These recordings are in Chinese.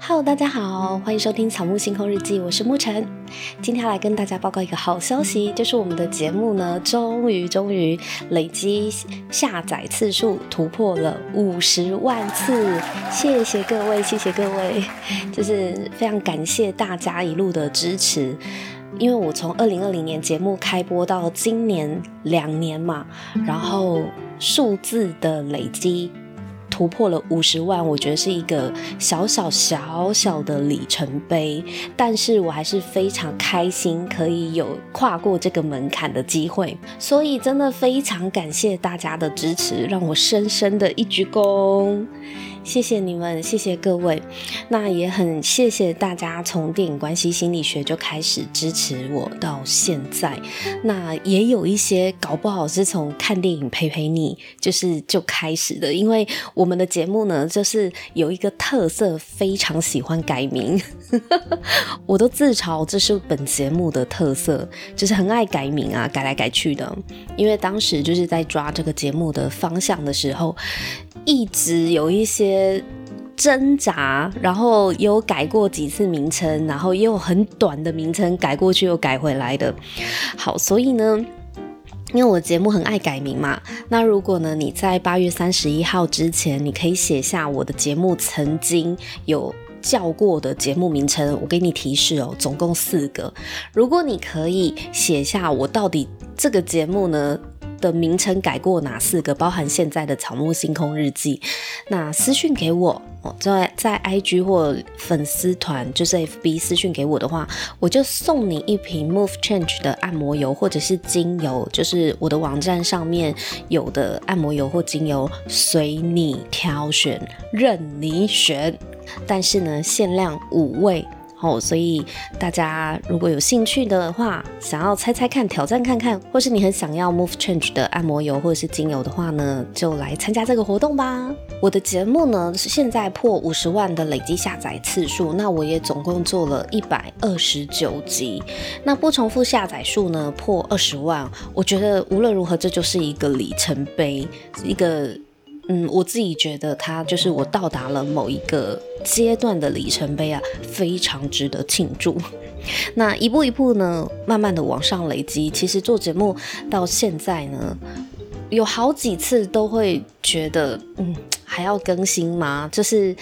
Hello，大家好，欢迎收听草木星空日记，我是沐晨。今天来跟大家报告一个好消息，就是我们的节目呢，终于终于累积下载次数突破了五十万次，谢谢各位，谢谢各位，就是非常感谢大家一路的支持。因为我从二零二零年节目开播到今年两年嘛，然后数字的累积。突破了五十万，我觉得是一个小小小小的里程碑，但是我还是非常开心可以有跨过这个门槛的机会，所以真的非常感谢大家的支持，让我深深的一鞠躬。谢谢你们，谢谢各位。那也很谢谢大家从电影关系心理学就开始支持我到现在。那也有一些搞不好是从看电影陪陪你，就是就开始的。因为我们的节目呢，就是有一个特色，非常喜欢改名。我都自嘲这是本节目的特色，就是很爱改名啊，改来改去的。因为当时就是在抓这个节目的方向的时候。一直有一些挣扎，然后有改过几次名称，然后也有很短的名称改过去又改回来的。好，所以呢，因为我的节目很爱改名嘛，那如果呢你在八月三十一号之前，你可以写下我的节目曾经有叫过的节目名称，我给你提示哦，总共四个。如果你可以写下我到底这个节目呢，的名称改过哪四个？包含现在的草木星空日记。那私讯给我，在在 IG 或粉丝团，就是 FB 私讯给我的话，我就送你一瓶 Move Change 的按摩油或者是精油，就是我的网站上面有的按摩油或精油，随你挑选，任你选。但是呢，限量五位。哦，所以大家如果有兴趣的话，想要猜猜看、挑战看看，或是你很想要 Move Change 的按摩油或者是精油的话呢，就来参加这个活动吧。我的节目呢是现在破五十万的累积下载次数，那我也总共做了一百二十九集，那不重复下载数呢破二十万，我觉得无论如何这就是一个里程碑，一个。嗯，我自己觉得它就是我到达了某一个阶段的里程碑啊，非常值得庆祝。那一步一步呢，慢慢的往上累积。其实做节目到现在呢，有好几次都会觉得，嗯，还要更新吗？就是。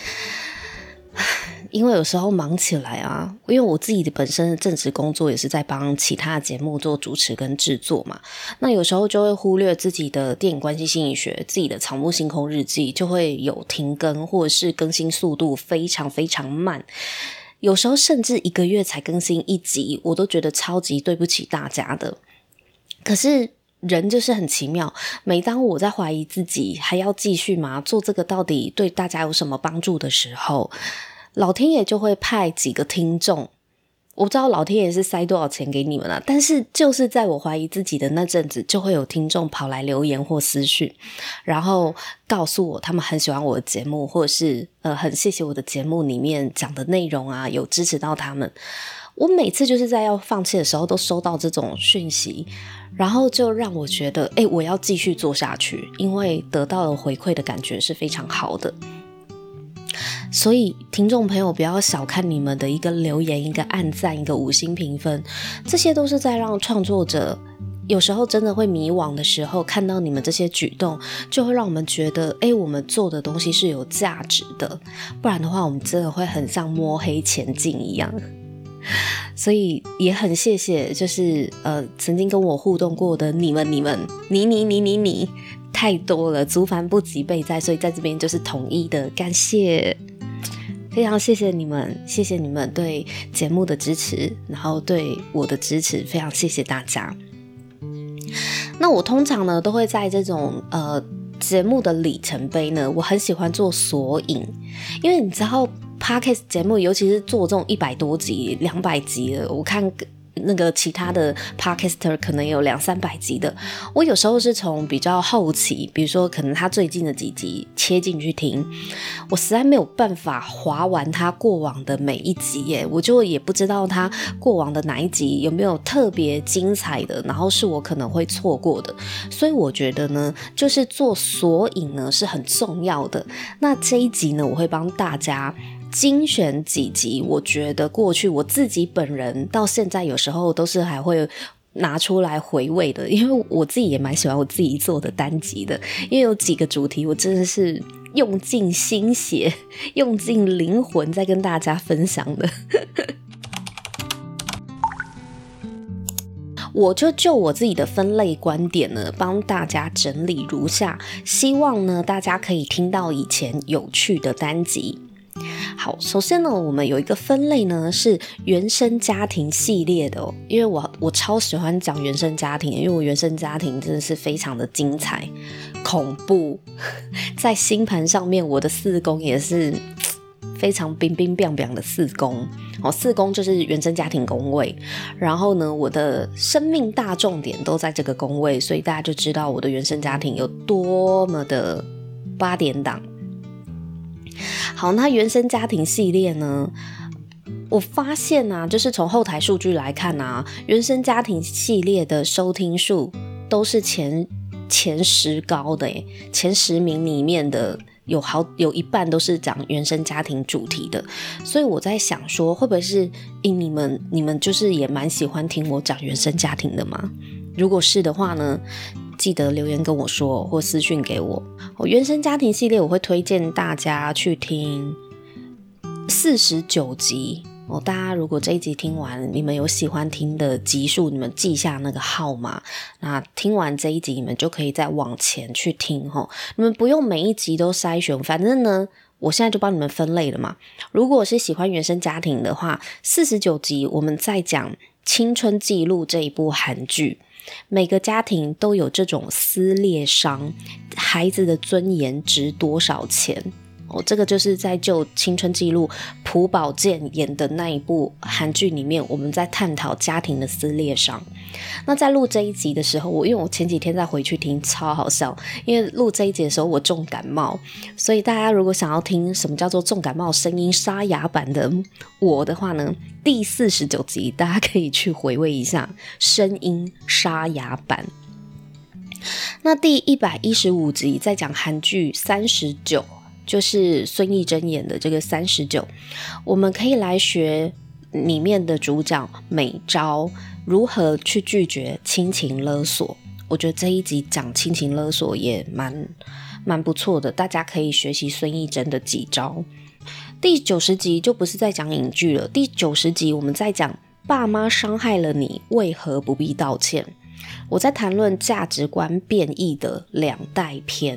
因为有时候忙起来啊，因为我自己的本身的正职工作也是在帮其他节目做主持跟制作嘛，那有时候就会忽略自己的电影关系心理学，自己的草木星空日记就会有停更，或者是更新速度非常非常慢，有时候甚至一个月才更新一集，我都觉得超级对不起大家的。可是人就是很奇妙，每当我在怀疑自己还要继续吗？做这个到底对大家有什么帮助的时候，老天爷就会派几个听众，我不知道老天爷是塞多少钱给你们了，但是就是在我怀疑自己的那阵子，就会有听众跑来留言或私讯，然后告诉我他们很喜欢我的节目，或者是呃很谢谢我的节目里面讲的内容啊，有支持到他们。我每次就是在要放弃的时候，都收到这种讯息，然后就让我觉得，诶，我要继续做下去，因为得到了回馈的感觉是非常好的。所以，听众朋友不要小看你们的一个留言、一个按赞、一个五星评分，这些都是在让创作者有时候真的会迷惘的时候，看到你们这些举动，就会让我们觉得，诶，我们做的东西是有价值的。不然的话，我们真的会很像摸黑前进一样。所以也很谢谢，就是呃，曾经跟我互动过的你们、你们、你、你、你、你、你，太多了，足繁不及备载，所以在这边就是统一的感谢。非常谢谢你们，谢谢你们对节目的支持，然后对我的支持，非常谢谢大家。那我通常呢都会在这种呃节目的里程碑呢，我很喜欢做索引，因为你知道 Podcast 节目，尤其是做这种一百多集、两百集的，我看。那个其他的 podcaster 可能有两三百集的，我有时候是从比较后期，比如说可能他最近的几集切进去听，我实在没有办法划完他过往的每一集耶，我就也不知道他过往的哪一集有没有特别精彩的，然后是我可能会错过的，所以我觉得呢，就是做索引呢是很重要的。那这一集呢，我会帮大家。精选几集，我觉得过去我自己本人到现在有时候都是还会拿出来回味的，因为我自己也蛮喜欢我自己做的单集的，因为有几个主题我真的是用尽心血、用尽灵魂在跟大家分享的。我就就我自己的分类观点呢，帮大家整理如下，希望呢大家可以听到以前有趣的单集。好，首先呢，我们有一个分类呢是原生家庭系列的哦，因为我我超喜欢讲原生家庭，因为我原生家庭真的是非常的精彩、恐怖，在星盘上面我的四宫也是。非常冰冰冰冰的四宫哦，四宫就是原生家庭宫位。然后呢，我的生命大重点都在这个宫位，所以大家就知道我的原生家庭有多么的八点档。好，那原生家庭系列呢，我发现啊，就是从后台数据来看啊，原生家庭系列的收听数都是前前十高的诶，前十名里面的。有好有一半都是讲原生家庭主题的，所以我在想说，会不会是因你们你们就是也蛮喜欢听我讲原生家庭的吗？如果是的话呢，记得留言跟我说或私讯给我。我原生家庭系列我会推荐大家去听四十九集。哦，大家如果这一集听完，你们有喜欢听的集数，你们记下那个号码。那听完这一集，你们就可以再往前去听齁。你们不用每一集都筛选，反正呢，我现在就帮你们分类了嘛。如果是喜欢原生家庭的话，四十九集我们在讲《青春记录》这一部韩剧。每个家庭都有这种撕裂伤，孩子的尊严值多少钱？哦，这个就是在就青春记录朴宝剑演的那一部韩剧里面，我们在探讨家庭的撕裂伤。那在录这一集的时候，我因为我前几天再回去听，超好笑。因为录这一集的时候我重感冒，所以大家如果想要听什么叫做重感冒声音沙哑版的我的话呢，第四十九集大家可以去回味一下声音沙哑版。那第一百一十五集在讲韩剧三十九。就是孙艺珍演的这个三十九，我们可以来学里面的主角美昭如何去拒绝亲情勒索。我觉得这一集讲亲情勒索也蛮蛮不错的，大家可以学习孙艺珍的几招。第九十集就不是在讲影剧了，第九十集我们在讲爸妈伤害了你，为何不必道歉？我在谈论价值观变异的两代篇，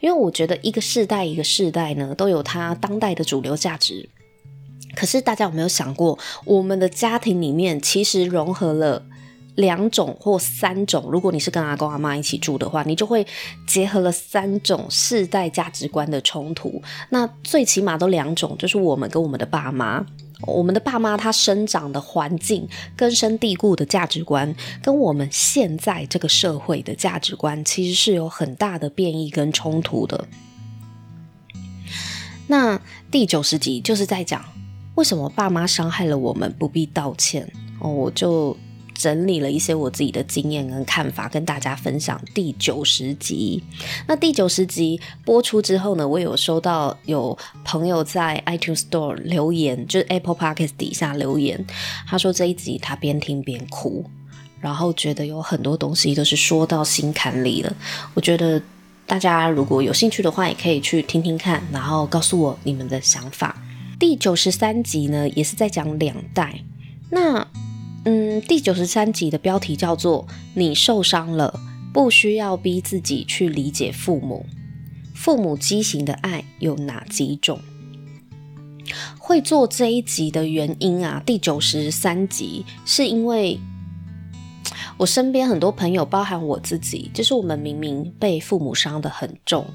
因为我觉得一个世代一个世代呢，都有它当代的主流价值。可是大家有没有想过，我们的家庭里面其实融合了两种或三种？如果你是跟阿公阿妈一起住的话，你就会结合了三种世代价值观的冲突。那最起码都两种，就是我们跟我们的爸妈。我们的爸妈他生长的环境、根深蒂固的价值观，跟我们现在这个社会的价值观，其实是有很大的变异跟冲突的。那第九十集就是在讲为什么爸妈伤害了我们不必道歉哦，我就。整理了一些我自己的经验跟看法，跟大家分享。第九十集，那第九十集播出之后呢，我有收到有朋友在 iTunes Store 留言，就是 Apple Podcast 底下留言，他说这一集他边听边哭，然后觉得有很多东西都是说到心坎里了。我觉得大家如果有兴趣的话，也可以去听听看，然后告诉我你们的想法。第九十三集呢，也是在讲两代，那。嗯，第九十三集的标题叫做“你受伤了，不需要逼自己去理解父母。父母畸形的爱有哪几种？”会做这一集的原因啊，第九十三集是因为我身边很多朋友，包含我自己，就是我们明明被父母伤得很重。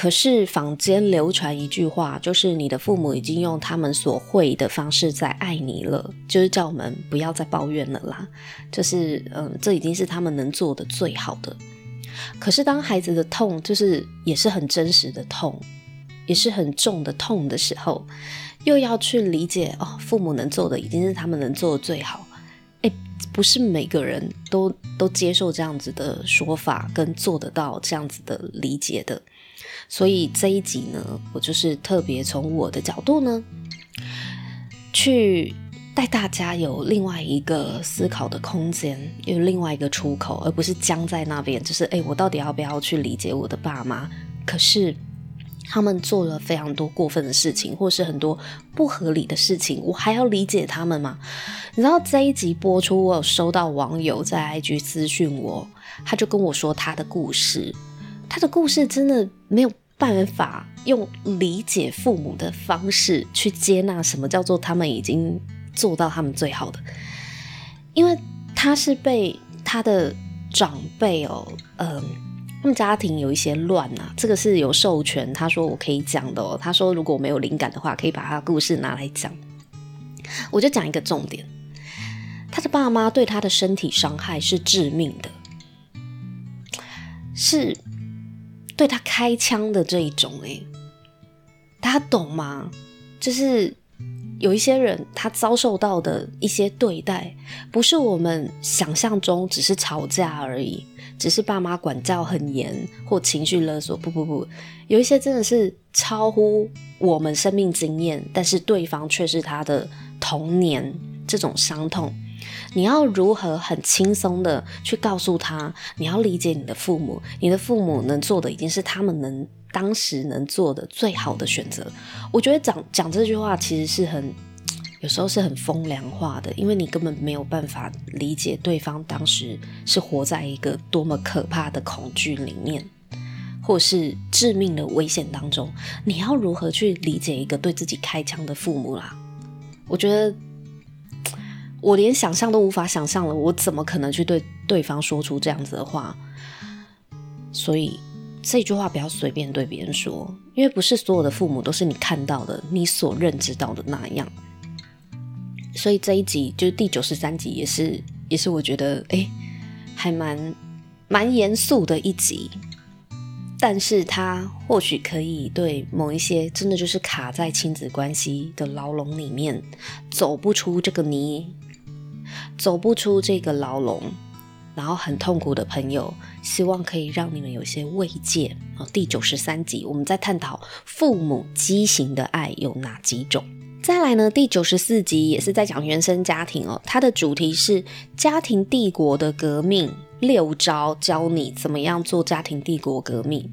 可是坊间流传一句话，就是你的父母已经用他们所会的方式在爱你了，就是叫我们不要再抱怨了啦。就是嗯，这已经是他们能做的最好的。可是当孩子的痛，就是也是很真实的痛，也是很重的痛的时候，又要去理解哦，父母能做的已经是他们能做的最好。诶，不是每个人都都接受这样子的说法，跟做得到这样子的理解的。所以这一集呢，我就是特别从我的角度呢，去带大家有另外一个思考的空间，有另外一个出口，而不是僵在那边。就是，哎，我到底要不要去理解我的爸妈？可是他们做了非常多过分的事情，或是很多不合理的事情，我还要理解他们吗？你知道这一集播出，我有收到网友在 IG 私讯我，他就跟我说他的故事。他的故事真的没有办法用理解父母的方式去接纳什么叫做他们已经做到他们最好的，因为他是被他的长辈哦，嗯，他们家庭有一些乱啊，这个是有授权，他说我可以讲的哦，他说如果我没有灵感的话，可以把他故事拿来讲，我就讲一个重点，他的爸妈对他的身体伤害是致命的，是。对他开枪的这一种，诶，大家懂吗？就是有一些人他遭受到的一些对待，不是我们想象中只是吵架而已，只是爸妈管教很严或情绪勒索。不不不，有一些真的是超乎我们生命经验，但是对方却是他的童年这种伤痛。你要如何很轻松的去告诉他，你要理解你的父母，你的父母能做的已经是他们能当时能做的最好的选择。我觉得讲讲这句话其实是很，有时候是很风凉话的，因为你根本没有办法理解对方当时是活在一个多么可怕的恐惧里面，或是致命的危险当中。你要如何去理解一个对自己开枪的父母啦？我觉得。我连想象都无法想象了，我怎么可能去对对方说出这样子的话？所以这句话不要随便对别人说，因为不是所有的父母都是你看到的、你所认知到的那样。所以这一集就是第九十三集，也是也是我觉得哎，还蛮蛮严肃的一集，但是它或许可以对某一些真的就是卡在亲子关系的牢笼里面走不出这个泥。走不出这个牢笼，然后很痛苦的朋友，希望可以让你们有些慰藉。第九十三集，我们在探讨父母畸形的爱有哪几种。再来呢，第九十四集也是在讲原生家庭哦，它的主题是家庭帝国的革命六招，教你怎么样做家庭帝国革命。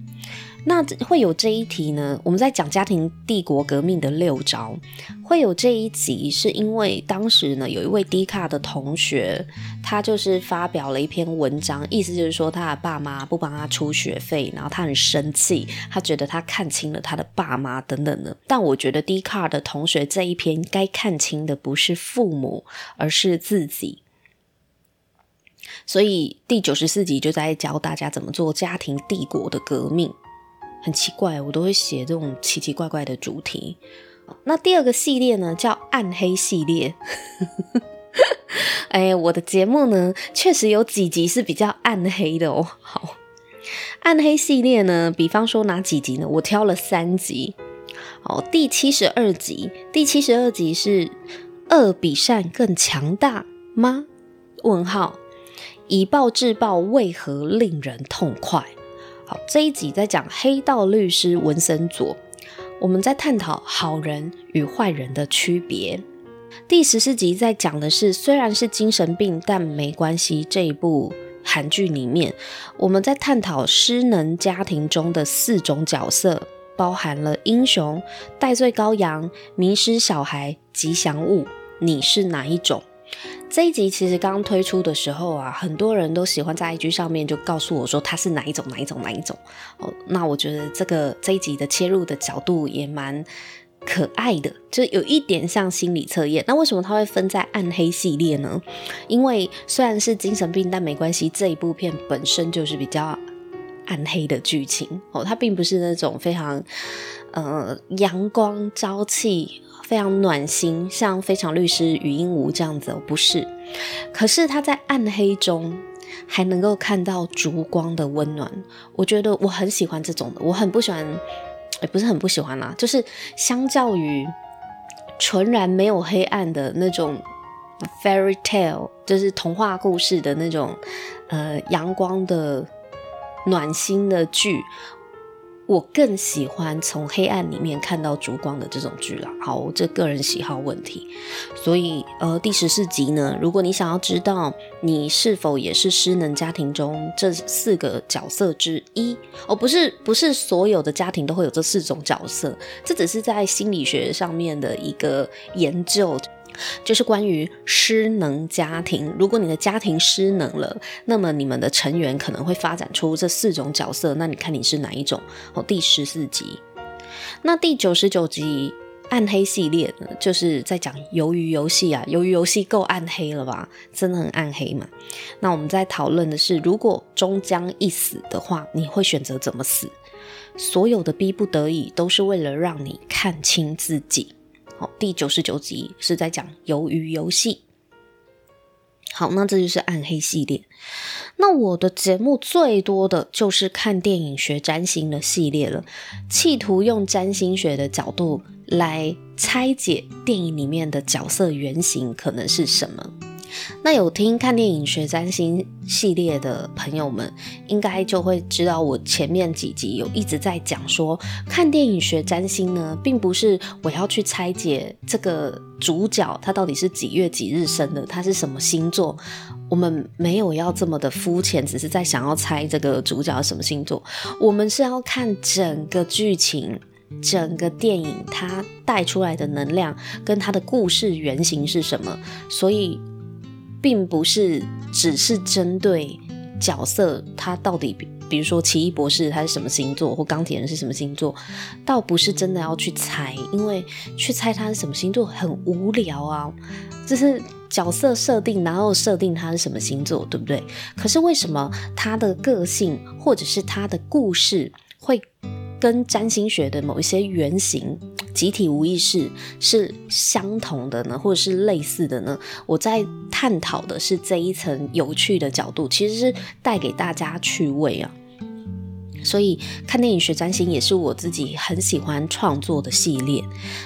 那会有这一题呢？我们在讲家庭帝国革命的六招，会有这一集，是因为当时呢，有一位 D 卡的同学，他就是发表了一篇文章，意思就是说他的爸妈不帮他出学费，然后他很生气，他觉得他看清了他的爸妈等等的。但我觉得 D 卡的同学这一篇该看清的不是父母，而是自己。所以第九十四集就在教大家怎么做家庭帝国的革命。很奇怪，我都会写这种奇奇怪怪的主题。那第二个系列呢，叫暗黑系列。哎，我的节目呢，确实有几集是比较暗黑的哦。好，暗黑系列呢，比方说哪几集呢？我挑了三集。哦，第七十二集，第七十二集是恶比善更强大吗？问号，以暴制暴为何令人痛快？好，这一集在讲黑道律师文森佐，我们在探讨好人与坏人的区别。第十四集在讲的是虽然是精神病，但没关系。这一部韩剧里面，我们在探讨失能家庭中的四种角色，包含了英雄、代罪羔羊、迷失小孩、吉祥物。你是哪一种？这一集其实刚推出的时候啊，很多人都喜欢在 IG 上面就告诉我说它是哪一种哪一种哪一种哦。那我觉得这个这一集的切入的角度也蛮可爱的，就有一点像心理测验。那为什么它会分在暗黑系列呢？因为虽然是精神病，但没关系，这一部片本身就是比较暗黑的剧情哦，它并不是那种非常呃阳光朝气。非常暖心，像《非常律师禹英禑》这样子，不是。可是他在暗黑中还能够看到烛光的温暖，我觉得我很喜欢这种的。我很不喜欢，也不是很不喜欢啦，就是相较于纯然没有黑暗的那种 fairy tale，就是童话故事的那种呃阳光的暖心的剧。我更喜欢从黑暗里面看到烛光的这种剧啦。好，这个人喜好问题。所以，呃，第十四集呢，如果你想要知道你是否也是失能家庭中这四个角色之一，哦，不是，不是所有的家庭都会有这四种角色，这只是在心理学上面的一个研究。就是关于失能家庭，如果你的家庭失能了，那么你们的成员可能会发展出这四种角色。那你看你是哪一种？哦，第十四集，那第九十九集暗黑系列呢，就是在讲鱿鱼游戏啊。鱿鱼游戏够暗黑了吧？真的很暗黑嘛。那我们在讨论的是，如果终将一死的话，你会选择怎么死？所有的逼不得已都是为了让你看清自己。好，第九十九集是在讲鱿鱼游戏。好，那这就是暗黑系列。那我的节目最多的就是看电影学占星的系列了，企图用占星学的角度来拆解电影里面的角色原型可能是什么。那有听看电影学占星系列的朋友们，应该就会知道我前面几集有一直在讲说，看电影学占星呢，并不是我要去拆解这个主角他到底是几月几日生的，他是什么星座。我们没有要这么的肤浅，只是在想要猜这个主角什么星座。我们是要看整个剧情、整个电影它带出来的能量跟它的故事原型是什么，所以。并不是只是针对角色，他到底，比如说奇异博士他是什么星座，或钢铁人是什么星座，倒不是真的要去猜，因为去猜他是什么星座很无聊啊。就是角色设定，然后设定他是什么星座，对不对？可是为什么他的个性或者是他的故事会跟占星学的某一些原型？集体无意识是相同的呢，或者是类似的呢？我在探讨的是这一层有趣的角度，其实是带给大家趣味啊。所以看电影学占星也是我自己很喜欢创作的系列。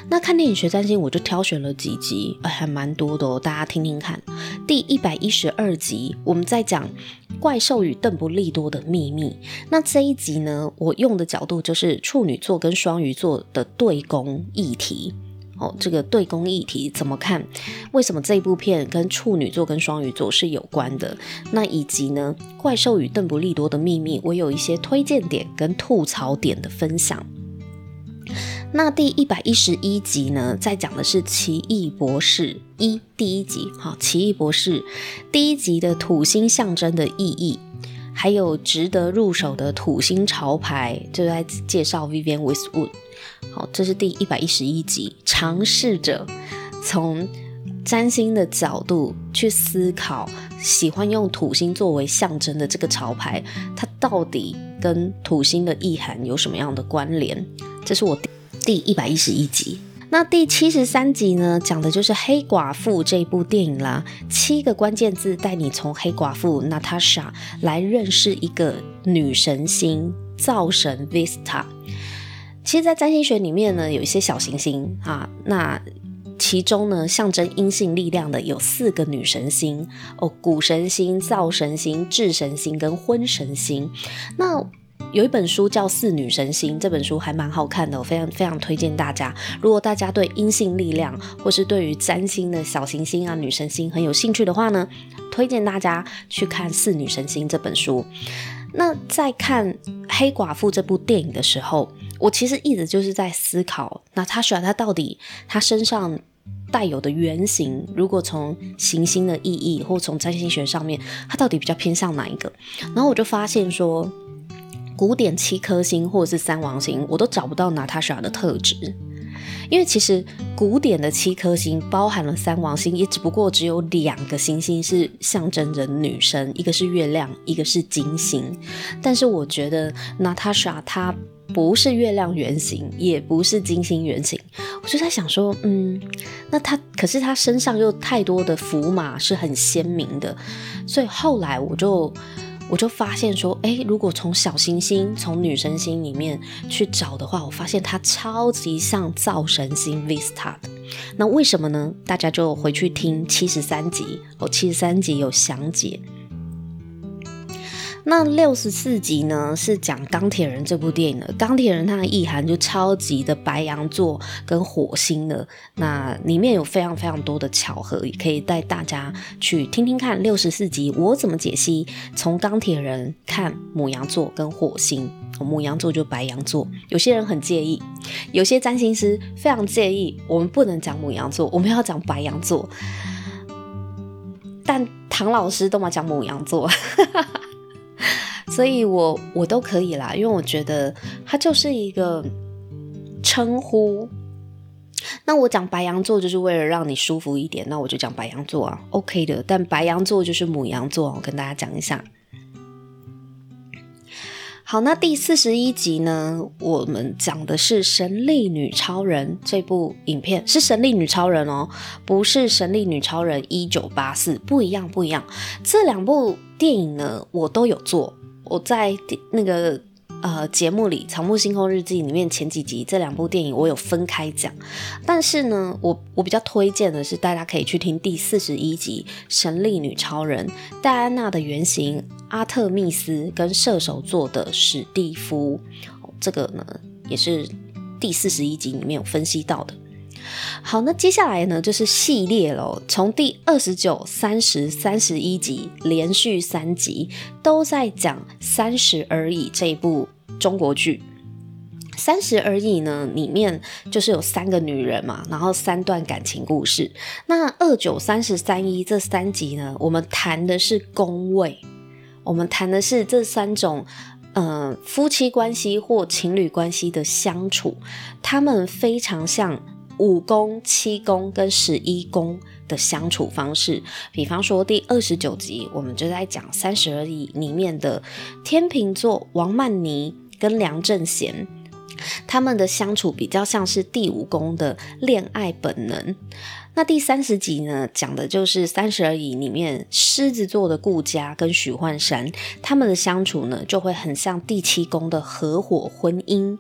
那看电影学占星，我就挑选了几集，哎，还蛮多的哦，大家听听看。第一百一十二集，我们在讲怪兽与邓布利多的秘密。那这一集呢，我用的角度就是处女座跟双鱼座的对攻议题。哦，这个对公议题怎么看？为什么这部片跟处女座跟双鱼座是有关的？那以及呢，怪兽与邓布利多的秘密，我有一些推荐点跟吐槽点的分享。那第一百一十一集呢，在讲的是奇异博士一第一集，好，奇异博士第一集的土星象征的意义，还有值得入手的土星潮牌，就在介绍 Vivian Westwood。好，这是第一百一十一集，尝试着从占星的角度去思考，喜欢用土星作为象征的这个潮牌，它到底跟土星的意涵有什么样的关联？这是我第一百一十一集。那第七十三集呢，讲的就是《黑寡妇》这部电影啦。七个关键字带你从黑寡妇娜塔莎来认识一个女神星灶神 Vista。其实，在占星学里面呢，有一些小行星啊，那其中呢，象征阴性力量的有四个女神星哦，谷神星、灶神星、智神星跟婚神星。那有一本书叫《四女神星》，这本书还蛮好看的，我非常非常推荐大家。如果大家对阴性力量或是对于占星的小行星啊、女神星很有兴趣的话呢，推荐大家去看《四女神星》这本书。那在看《黑寡妇》这部电影的时候，我其实一直就是在思考，那他选他到底他身上带有的原型，如果从行星的意义或从占星学上面，他到底比较偏向哪一个？然后我就发现说，古典七颗星或者是三王星，我都找不到娜塔莎的特质。因为其实古典的七颗星包含了三王星，也只不过只有两个星星是象征着女神，一个是月亮，一个是金星。但是我觉得娜塔莎她不是月亮原型，也不是金星原型。我就在想说，嗯，那她可是她身上又太多的符码是很鲜明的，所以后来我就。我就发现说，诶，如果从小行星、从女神星里面去找的话，我发现它超级像灶神星 Vesta 的。那为什么呢？大家就回去听七十三集，哦，七十三集有详解。那六十四集呢，是讲钢铁人这部电影的。钢铁人他的意涵就超级的白羊座跟火星的，那里面有非常非常多的巧合，也可以带大家去听听看六十四集我怎么解析，从钢铁人看母羊座跟火星，母羊座就白羊座，有些人很介意，有些占星师非常介意，我们不能讲母羊座，我们要讲白羊座，但唐老师都嘛讲母羊座。所以我我都可以啦，因为我觉得它就是一个称呼。那我讲白羊座就是为了让你舒服一点，那我就讲白羊座啊，OK 的。但白羊座就是母羊座，我跟大家讲一下。好，那第四十一集呢，我们讲的是《神力女超人》这部影片，是《神力女超人》哦，不是《神力女超人一九八四》，不一样，不一样。这两部电影呢，我都有做。我在那个呃节目里《草木星空日记》里面前几集这两部电影我有分开讲，但是呢，我我比较推荐的是大家可以去听第四十一集《神力女超人》，戴安娜的原型阿特密斯跟射手座的史蒂夫，这个呢也是第四十一集里面有分析到的。好，那接下来呢就是系列喽，从第二十九、三十、三十一集连续三集都在讲《三十而已》这一部中国剧。《三十而已》呢里面就是有三个女人嘛，然后三段感情故事。那二九、三十、三一这三集呢，我们谈的是宫位，我们谈的是这三种呃夫妻关系或情侣关系的相处，他们非常像。五宫、七宫跟十一宫的相处方式，比方说第二十九集，我们就在讲《三十而已》里面的天秤座王曼妮跟梁正贤，他们的相处比较像是第五宫的恋爱本能。那第三十集呢，讲的就是《三十而已》里面狮子座的顾佳跟许幻山他们的相处呢，就会很像第七宫的合伙婚姻。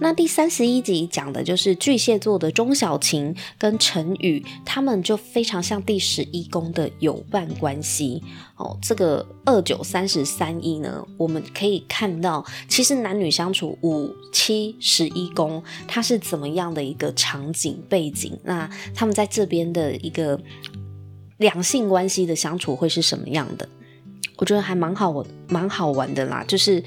那第三十一集讲的就是巨蟹座的钟小琴跟陈宇，他们就非常像第十一宫的友伴关系。哦，这个二九三十三一呢，我们可以看到，其实男女相处五七十一宫，它是怎么样的一个场景背景？那他们在这边的一个两性关系的相处会是什么样的？我觉得还蛮好，蛮好玩的啦。就是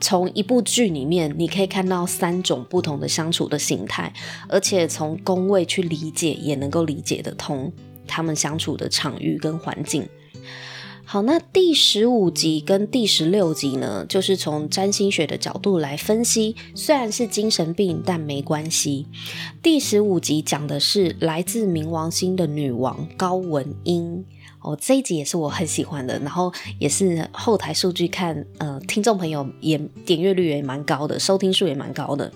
从一部剧里面，你可以看到三种不同的相处的形态，而且从宫位去理解，也能够理解得通他们相处的场域跟环境。好，那第十五集跟第十六集呢，就是从占星学的角度来分析，虽然是精神病，但没关系。第十五集讲的是来自冥王星的女王高文英哦，这一集也是我很喜欢的，然后也是后台数据看，呃，听众朋友也点阅率也蛮高的，收听数也蛮高的。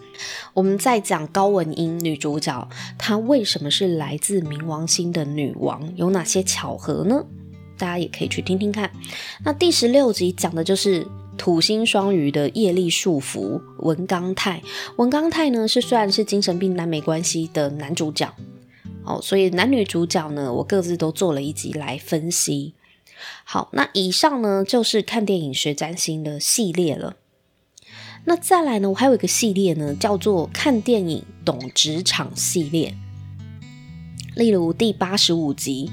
我们在讲高文英女主角，她为什么是来自冥王星的女王，有哪些巧合呢？大家也可以去听听看。那第十六集讲的就是土星双鱼的业力束缚文刚泰。文刚泰呢是虽然是精神病男没关系的男主角哦，所以男女主角呢我各自都做了一集来分析。好，那以上呢就是看电影学占星的系列了。那再来呢，我还有一个系列呢，叫做看电影懂职场系列。例如第八十五集。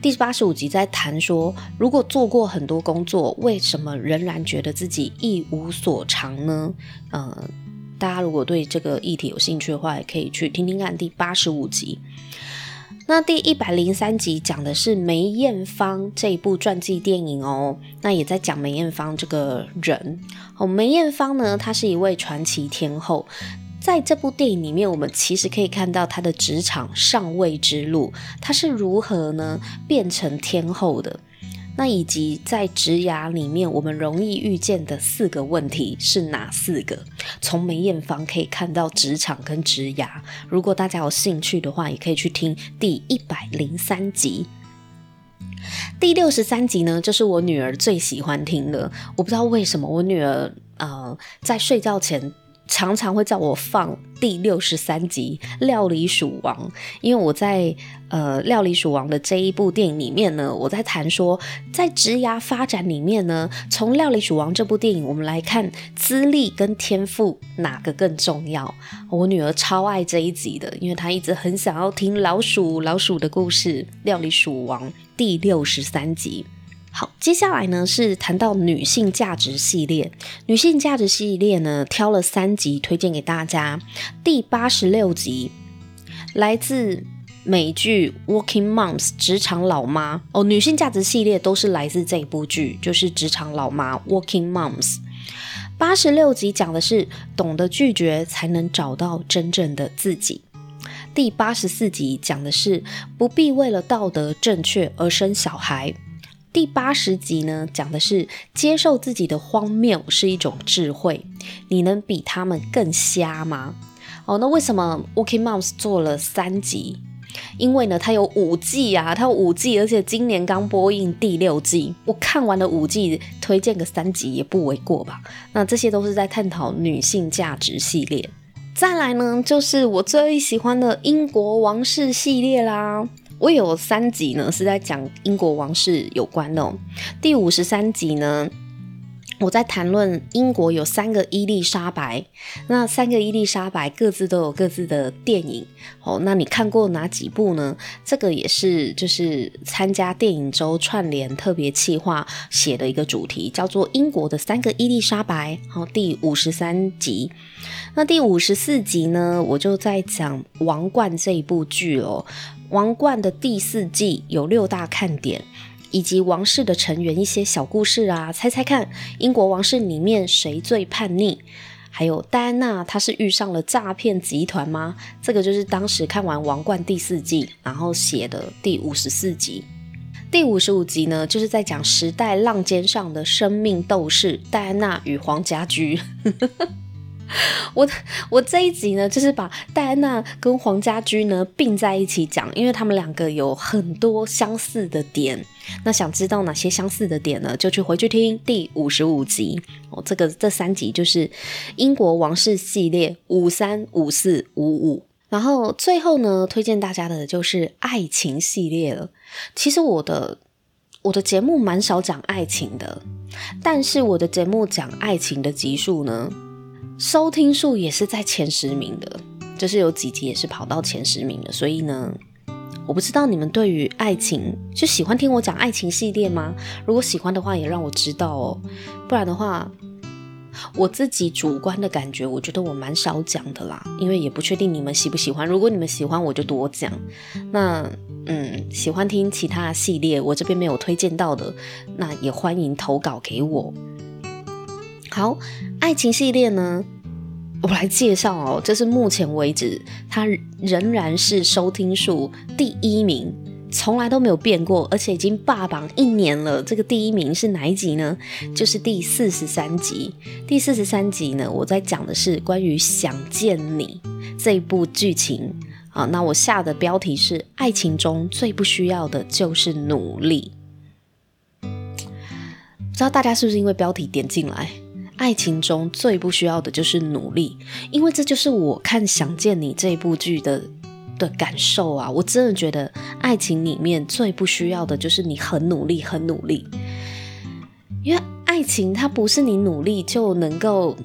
第八十五集在谈说，如果做过很多工作，为什么仍然觉得自己一无所长呢？嗯、大家如果对这个议题有兴趣的话，也可以去听听看第八十五集。那第一百零三集讲的是梅艳芳这一部传记电影哦，那也在讲梅艳芳这个人哦。梅艳芳呢，她是一位传奇天后。在这部电影里面，我们其实可以看到她的职场上位之路，她是如何呢变成天后的？那以及在职涯里面，我们容易遇见的四个问题是哪四个？从梅艳芳可以看到职场跟职涯。如果大家有兴趣的话，也可以去听第一百零三集。第六十三集呢，就是我女儿最喜欢听的。我不知道为什么，我女儿呃在睡觉前。常常会叫我放第六十三集《料理鼠王》，因为我在呃《料理鼠王》的这一部电影里面呢，我在谈说，在职涯发展里面呢，从《料理鼠王》这部电影，我们来看资历跟天赋哪个更重要。我女儿超爱这一集的，因为她一直很想要听老鼠老鼠的故事，《料理鼠王》第六十三集。好，接下来呢是谈到女性价值系列。女性价值系列呢，挑了三集推荐给大家。第八十六集来自美剧《Working Moms》职场老妈哦。女性价值系列都是来自这部剧，就是职场老妈《Working Moms》。八十六集讲的是懂得拒绝才能找到真正的自己。第八十四集讲的是不必为了道德正确而生小孩。第八十集呢，讲的是接受自己的荒谬是一种智慧。你能比他们更瞎吗？哦，那为什么 Working Moms 做了三集？因为呢，它有五季啊，它有五季，而且今年刚播映第六季。我看完了五季，推荐个三集也不为过吧？那这些都是在探讨女性价值系列。再来呢，就是我最喜欢的英国王室系列啦。我有三集呢，是在讲英国王室有关的哦。第五十三集呢，我在谈论英国有三个伊丽莎白，那三个伊丽莎白各自都有各自的电影哦。那你看过哪几部呢？这个也是就是参加电影周串联特别企划写的一个主题，叫做《英国的三个伊丽莎白》。好，第五十三集。那第五十四集呢，我就在讲《王冠》这一部剧哦。王冠的第四季有六大看点，以及王室的成员一些小故事啊，猜猜看，英国王室里面谁最叛逆？还有戴安娜，她是遇上了诈骗集团吗？这个就是当时看完王冠第四季，然后写的第五十四集。第五十五集呢，就是在讲时代浪尖上的生命斗士戴安娜与黄家駒。我我这一集呢，就是把戴安娜跟黄家驹呢并在一起讲，因为他们两个有很多相似的点。那想知道哪些相似的点呢？就去回去听第五十五集哦。这个这三集就是英国王室系列五三五四五五。然后最后呢，推荐大家的就是爱情系列了。其实我的我的节目蛮少讲爱情的，但是我的节目讲爱情的集数呢，收听数也是在前十名的，就是有几集也是跑到前十名的，所以呢，我不知道你们对于爱情就喜欢听我讲爱情系列吗？如果喜欢的话，也让我知道哦，不然的话，我自己主观的感觉，我觉得我蛮少讲的啦，因为也不确定你们喜不喜欢。如果你们喜欢，我就多讲。那嗯，喜欢听其他系列，我这边没有推荐到的，那也欢迎投稿给我。好，爱情系列呢，我来介绍哦。这是目前为止，它仍然是收听数第一名，从来都没有变过，而且已经霸榜一年了。这个第一名是哪一集呢？就是第四十三集。第四十三集呢，我在讲的是关于想见你这一部剧情啊。那我下的标题是：爱情中最不需要的就是努力。不知道大家是不是因为标题点进来？爱情中最不需要的就是努力，因为这就是我看《想见你》这部剧的的感受啊！我真的觉得爱情里面最不需要的就是你很努力，很努力，因为爱情它不是你努力就能够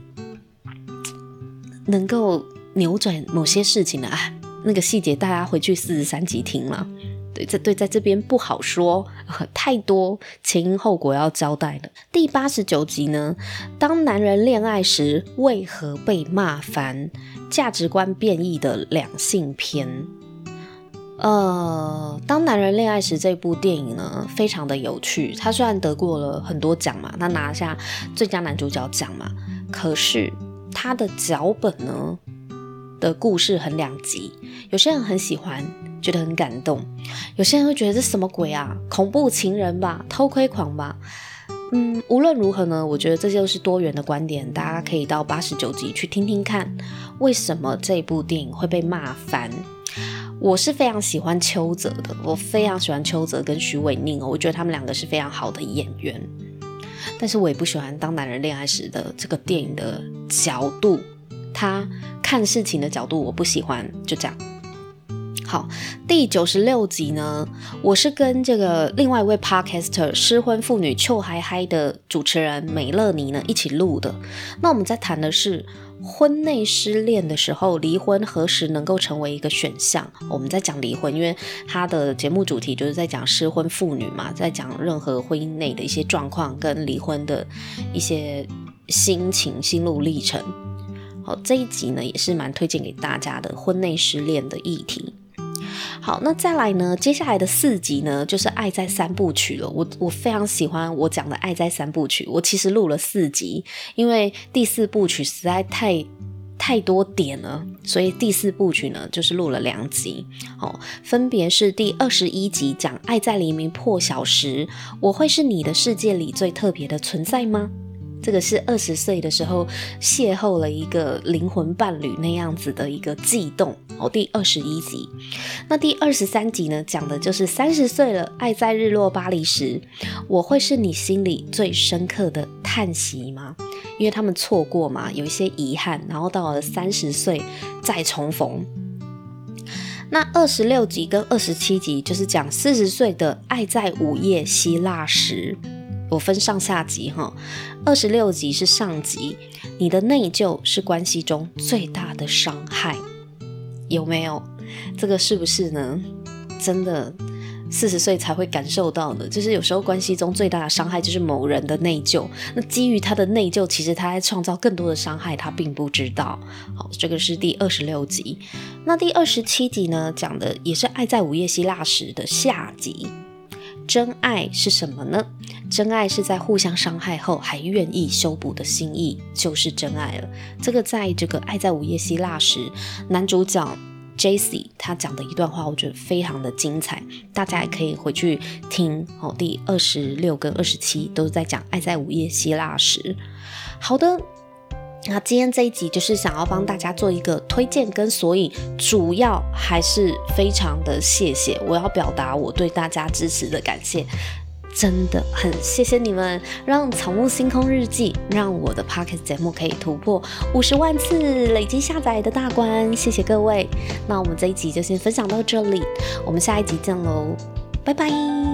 能够扭转某些事情的啊！那个细节大家回去四十三集听了。对，在对在这边不好说，太多前因后果要交代了。第八十九集呢，当男人恋爱时为何被骂烦？价值观变异的两性篇。呃，当男人恋爱时这部电影呢，非常的有趣。他虽然得过了很多奖嘛，他拿下最佳男主角奖嘛，可是他的脚本呢的故事很两极，有些人很喜欢。觉得很感动，有些人会觉得这什么鬼啊？恐怖情人吧，偷窥狂吧。嗯，无论如何呢，我觉得这就是多元的观点，大家可以到八十九集去听听看，为什么这部电影会被骂翻。我是非常喜欢邱泽的，我非常喜欢邱泽跟许玮甯哦，我觉得他们两个是非常好的演员。但是我也不喜欢当男人恋爱时的这个电影的角度他看事情的角度我不喜欢，就这样。好，第九十六集呢，我是跟这个另外一位 podcaster 失婚妇女臭嗨嗨的主持人美乐妮呢一起录的。那我们在谈的是婚内失恋的时候，离婚何时能够成为一个选项？我们在讲离婚，因为他的节目主题就是在讲失婚妇女嘛，在讲任何婚姻内的一些状况跟离婚的一些心情、心路历程。好，这一集呢也是蛮推荐给大家的婚内失恋的议题。好，那再来呢？接下来的四集呢，就是《爱在三部曲》了。我我非常喜欢我讲的《爱在三部曲》，我其实录了四集，因为第四部曲实在太太多点了，所以第四部曲呢，就是录了两集。哦，分别是第二十一集讲《爱在黎明破晓时》，我会是你的世界里最特别的存在吗？这个是二十岁的时候邂逅了一个灵魂伴侣那样子的一个悸动哦。第二十一集，那第二十三集呢，讲的就是三十岁了，爱在日落巴黎时，我会是你心里最深刻的叹息吗？因为他们错过嘛，有一些遗憾，然后到了三十岁再重逢。那二十六集跟二十七集就是讲四十岁的爱在午夜希腊时。我分上下集哈，二十六集是上集，你的内疚是关系中最大的伤害，有没有？这个是不是呢？真的，四十岁才会感受到的，就是有时候关系中最大的伤害就是某人的内疚。那基于他的内疚，其实他在创造更多的伤害，他并不知道。好，这个是第二十六集。那第二十七集呢，讲的也是爱在午夜希腊时的下集。真爱是什么呢？真爱是在互相伤害后还愿意修补的心意，就是真爱了。这个在这个《爱在午夜希腊时》，男主角 Jesse 他讲的一段话，我觉得非常的精彩，大家也可以回去听哦。第二十六跟二十七都是在讲《爱在午夜希腊时》。好的。那今天这一集就是想要帮大家做一个推荐跟索引，主要还是非常的谢谢，我要表达我对大家支持的感谢，真的很谢谢你们，让草木星空日记，让我的 Podcast 节目可以突破五十万次累积下载的大关，谢谢各位。那我们这一集就先分享到这里，我们下一集见喽，拜拜。